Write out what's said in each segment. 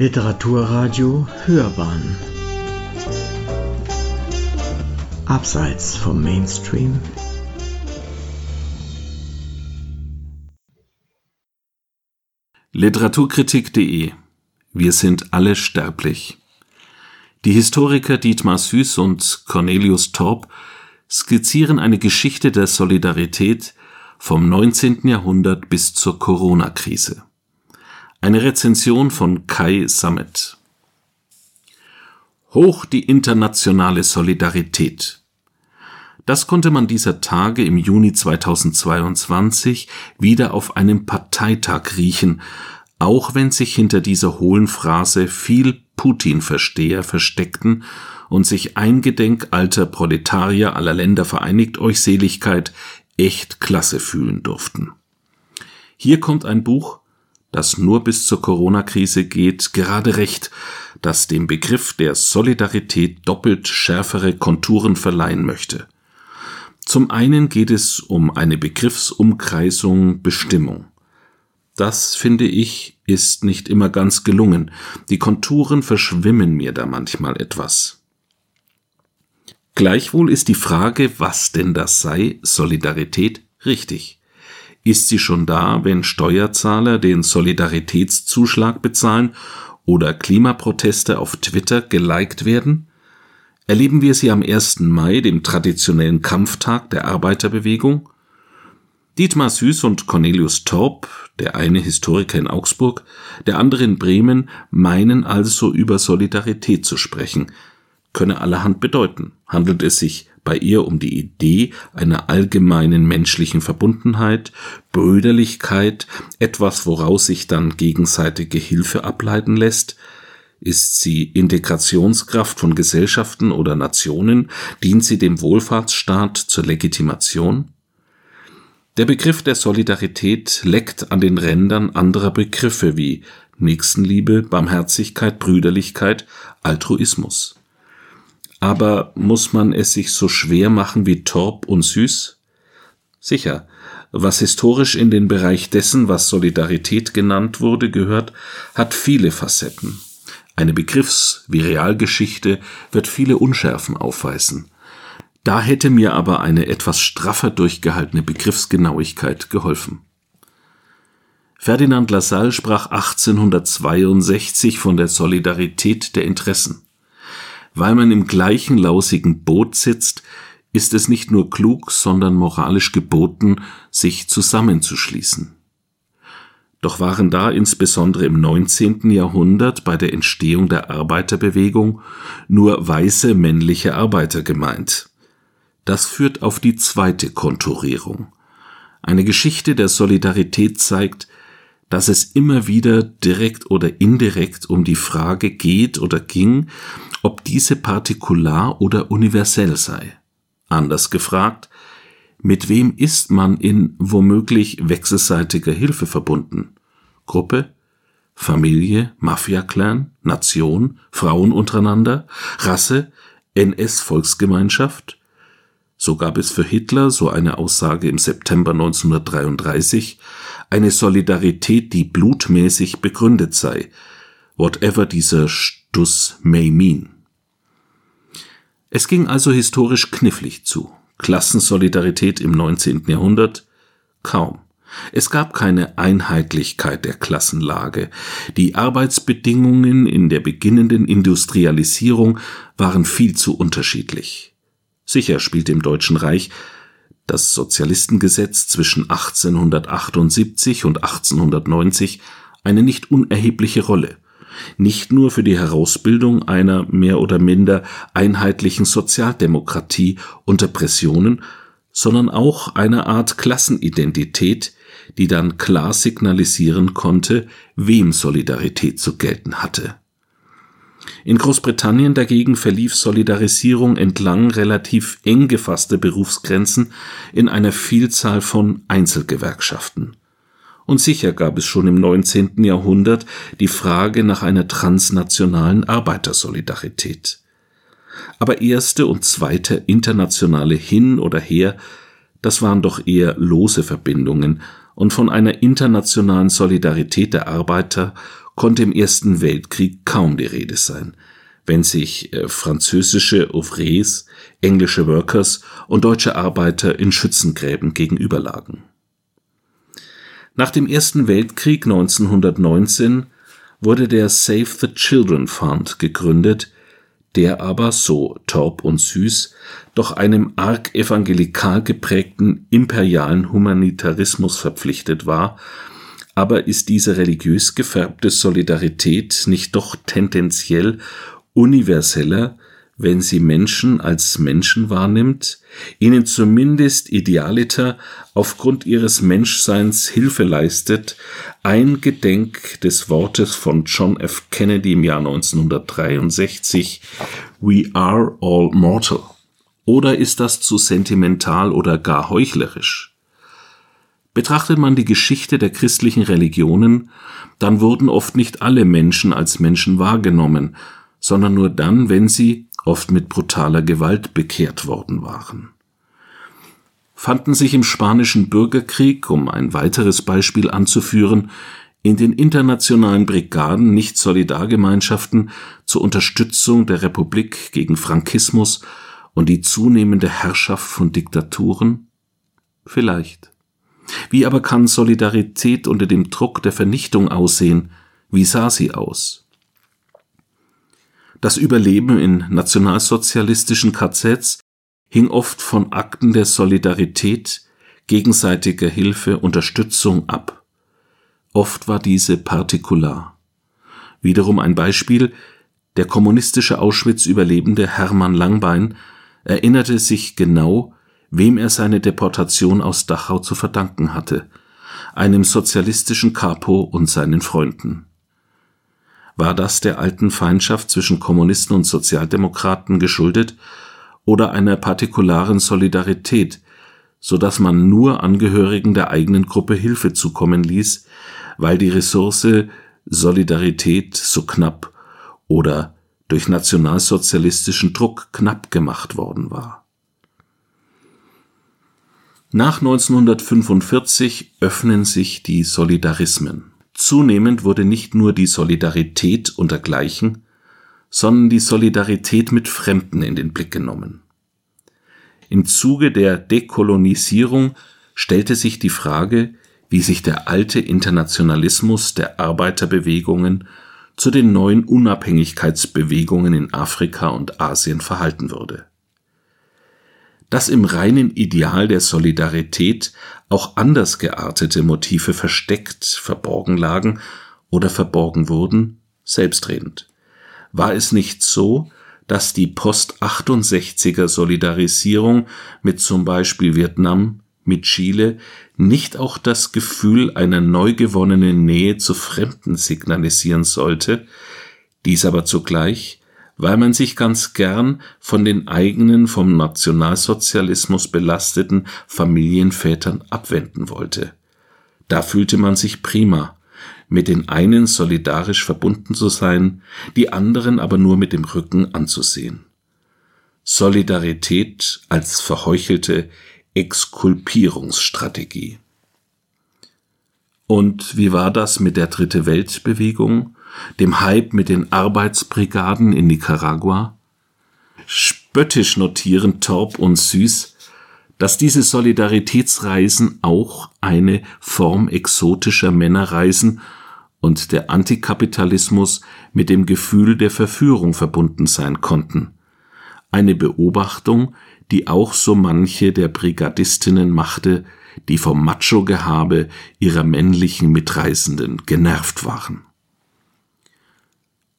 Literaturradio Hörbahn Abseits vom Mainstream Literaturkritik.de Wir sind alle sterblich. Die Historiker Dietmar Süß und Cornelius Torp skizzieren eine Geschichte der Solidarität vom 19. Jahrhundert bis zur Corona-Krise. Eine Rezension von Kai Sammet. Hoch die internationale Solidarität. Das konnte man dieser Tage im Juni 2022 wieder auf einem Parteitag riechen, auch wenn sich hinter dieser hohlen Phrase viel Putin-Versteher versteckten und sich eingedenk alter Proletarier aller Länder vereinigt euch Seligkeit echt klasse fühlen durften. Hier kommt ein Buch, das nur bis zur Corona-Krise geht, gerade recht, das dem Begriff der Solidarität doppelt schärfere Konturen verleihen möchte. Zum einen geht es um eine Begriffsumkreisung Bestimmung. Das, finde ich, ist nicht immer ganz gelungen. Die Konturen verschwimmen mir da manchmal etwas. Gleichwohl ist die Frage, was denn das sei, Solidarität, richtig. Ist sie schon da, wenn Steuerzahler den Solidaritätszuschlag bezahlen oder Klimaproteste auf Twitter geliked werden? Erleben wir sie am 1. Mai, dem traditionellen Kampftag der Arbeiterbewegung? Dietmar Süß und Cornelius Torp, der eine Historiker in Augsburg, der andere in Bremen, meinen also über Solidarität zu sprechen, könne allerhand bedeuten. Handelt es sich bei ihr um die Idee einer allgemeinen menschlichen Verbundenheit, Brüderlichkeit, etwas, woraus sich dann gegenseitige Hilfe ableiten lässt? Ist sie Integrationskraft von Gesellschaften oder Nationen? Dient sie dem Wohlfahrtsstaat zur Legitimation? Der Begriff der Solidarität leckt an den Rändern anderer Begriffe wie Nächstenliebe, Barmherzigkeit, Brüderlichkeit, Altruismus. Aber muss man es sich so schwer machen wie Torp und Süß? Sicher, was historisch in den Bereich dessen, was Solidarität genannt wurde, gehört, hat viele Facetten. Eine Begriffs- wie Realgeschichte wird viele Unschärfen aufweisen. Da hätte mir aber eine etwas straffer durchgehaltene Begriffsgenauigkeit geholfen. Ferdinand Lassalle sprach 1862 von der Solidarität der Interessen. Weil man im gleichen lausigen Boot sitzt, ist es nicht nur klug, sondern moralisch geboten, sich zusammenzuschließen. Doch waren da insbesondere im 19. Jahrhundert bei der Entstehung der Arbeiterbewegung nur weiße männliche Arbeiter gemeint. Das führt auf die zweite Konturierung. Eine Geschichte der Solidarität zeigt, dass es immer wieder direkt oder indirekt um die Frage geht oder ging, ob diese partikular oder universell sei. Anders gefragt, mit wem ist man in womöglich wechselseitiger Hilfe verbunden? Gruppe, Familie, Mafia-Clan, Nation, Frauen untereinander, Rasse, NS-Volksgemeinschaft? So gab es für Hitler, so eine Aussage im September 1933, eine Solidarität, die blutmäßig begründet sei, whatever dieser Stuss may mean. Es ging also historisch knifflig zu. Klassensolidarität im 19. Jahrhundert? Kaum. Es gab keine Einheitlichkeit der Klassenlage. Die Arbeitsbedingungen in der beginnenden Industrialisierung waren viel zu unterschiedlich. Sicher spielte im Deutschen Reich das Sozialistengesetz zwischen 1878 und 1890 eine nicht unerhebliche Rolle nicht nur für die Herausbildung einer mehr oder minder einheitlichen Sozialdemokratie unter Pressionen, sondern auch einer Art Klassenidentität, die dann klar signalisieren konnte, wem Solidarität zu gelten hatte. In Großbritannien dagegen verlief Solidarisierung entlang relativ eng gefasster Berufsgrenzen in einer Vielzahl von Einzelgewerkschaften und sicher gab es schon im 19. Jahrhundert die Frage nach einer transnationalen Arbeitersolidarität. Aber erste und zweite internationale Hin oder Her, das waren doch eher lose Verbindungen, und von einer internationalen Solidarität der Arbeiter konnte im Ersten Weltkrieg kaum die Rede sein, wenn sich äh, französische Ouvriers, englische Workers und deutsche Arbeiter in Schützengräben gegenüberlagen. Nach dem Ersten Weltkrieg 1919 wurde der Save the Children Fund gegründet, der aber, so Torp und Süß, doch einem arg evangelikal geprägten imperialen Humanitarismus verpflichtet war, aber ist diese religiös gefärbte Solidarität nicht doch tendenziell universeller, wenn sie Menschen als Menschen wahrnimmt, ihnen zumindest idealiter aufgrund ihres Menschseins Hilfe leistet, ein Gedenk des Wortes von John F. Kennedy im Jahr 1963, We are all mortal. Oder ist das zu sentimental oder gar heuchlerisch? Betrachtet man die Geschichte der christlichen Religionen, dann wurden oft nicht alle Menschen als Menschen wahrgenommen, sondern nur dann, wenn sie, oft mit brutaler Gewalt, bekehrt worden waren. Fanden sich im spanischen Bürgerkrieg, um ein weiteres Beispiel anzuführen, in den internationalen Brigaden nicht Solidargemeinschaften zur Unterstützung der Republik gegen Frankismus und die zunehmende Herrschaft von Diktaturen? Vielleicht. Wie aber kann Solidarität unter dem Druck der Vernichtung aussehen? Wie sah sie aus? Das Überleben in nationalsozialistischen KZs hing oft von Akten der Solidarität, gegenseitiger Hilfe, Unterstützung ab. Oft war diese partikular. Wiederum ein Beispiel, der kommunistische Auschwitz-Überlebende Hermann Langbein erinnerte sich genau, wem er seine Deportation aus Dachau zu verdanken hatte, einem sozialistischen Capo und seinen Freunden. War das der alten Feindschaft zwischen Kommunisten und Sozialdemokraten geschuldet oder einer partikularen Solidarität, so dass man nur Angehörigen der eigenen Gruppe Hilfe zukommen ließ, weil die Ressource Solidarität so knapp oder durch nationalsozialistischen Druck knapp gemacht worden war. Nach 1945 öffnen sich die Solidarismen. Zunehmend wurde nicht nur die Solidarität untergleichen, sondern die Solidarität mit Fremden in den Blick genommen. Im Zuge der Dekolonisierung stellte sich die Frage, wie sich der alte Internationalismus der Arbeiterbewegungen zu den neuen Unabhängigkeitsbewegungen in Afrika und Asien verhalten würde dass im reinen Ideal der Solidarität auch anders geartete Motive versteckt, verborgen lagen oder verborgen wurden, selbstredend. War es nicht so, dass die Post-68er Solidarisierung mit zum Beispiel Vietnam, mit Chile nicht auch das Gefühl einer neu gewonnenen Nähe zu Fremden signalisieren sollte, dies aber zugleich weil man sich ganz gern von den eigenen vom Nationalsozialismus belasteten Familienvätern abwenden wollte. Da fühlte man sich prima, mit den einen solidarisch verbunden zu sein, die anderen aber nur mit dem Rücken anzusehen. Solidarität als verheuchelte Exkulpierungsstrategie. Und wie war das mit der Dritte Weltbewegung dem Hype mit den Arbeitsbrigaden in Nicaragua? Spöttisch notieren Torp und Süß, dass diese Solidaritätsreisen auch eine Form exotischer Männerreisen und der Antikapitalismus mit dem Gefühl der Verführung verbunden sein konnten. Eine Beobachtung, die auch so manche der Brigadistinnen machte, die vom Macho-Gehabe ihrer männlichen Mitreisenden genervt waren.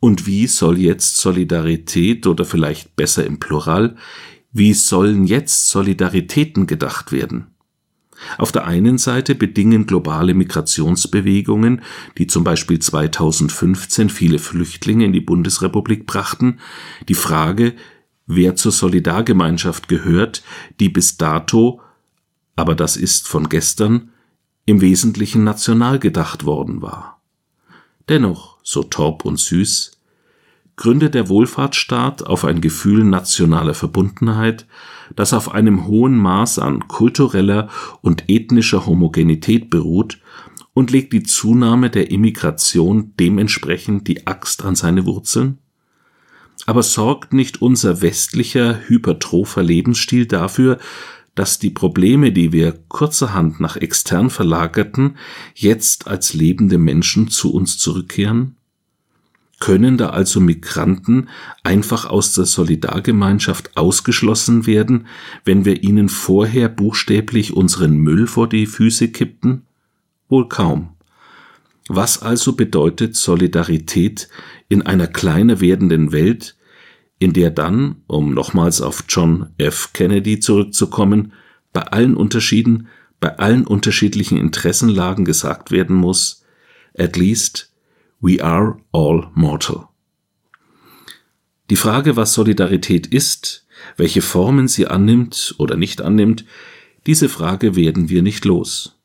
Und wie soll jetzt Solidarität oder vielleicht besser im Plural, wie sollen jetzt Solidaritäten gedacht werden? Auf der einen Seite bedingen globale Migrationsbewegungen, die zum Beispiel 2015 viele Flüchtlinge in die Bundesrepublik brachten, die Frage, wer zur Solidargemeinschaft gehört, die bis dato, aber das ist von gestern, im Wesentlichen national gedacht worden war. Dennoch, so Torp und Süß, gründet der Wohlfahrtsstaat auf ein Gefühl nationaler Verbundenheit, das auf einem hohen Maß an kultureller und ethnischer Homogenität beruht Und legt die Zunahme der Immigration dementsprechend die Axt an seine Wurzeln? Aber sorgt nicht unser westlicher hypertropher Lebensstil dafür, dass die Probleme, die wir kurzerhand nach extern verlagerten, jetzt als lebende Menschen zu uns zurückkehren? Können da also Migranten einfach aus der Solidargemeinschaft ausgeschlossen werden, wenn wir ihnen vorher buchstäblich unseren Müll vor die Füße kippten? Wohl kaum. Was also bedeutet Solidarität in einer kleiner werdenden Welt, in der dann, um nochmals auf John F. Kennedy zurückzukommen, bei allen Unterschieden, bei allen unterschiedlichen Interessenlagen gesagt werden muss, at least we are all mortal. Die Frage, was Solidarität ist, welche Formen sie annimmt oder nicht annimmt, diese Frage werden wir nicht los.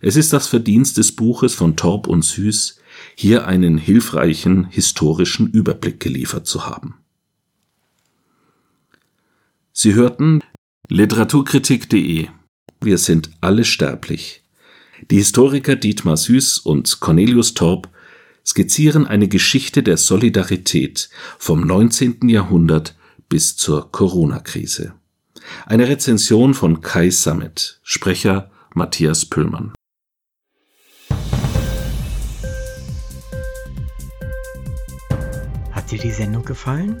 Es ist das Verdienst des Buches von Torb und Süß, hier einen hilfreichen historischen Überblick geliefert zu haben. Sie hörten Literaturkritik.de. Wir sind alle sterblich. Die Historiker Dietmar Süß und Cornelius Torb skizzieren eine Geschichte der Solidarität vom 19. Jahrhundert bis zur Corona-Krise. Eine Rezension von Kai Sammet, Sprecher Matthias Püllmann. Hat dir die Sendung gefallen?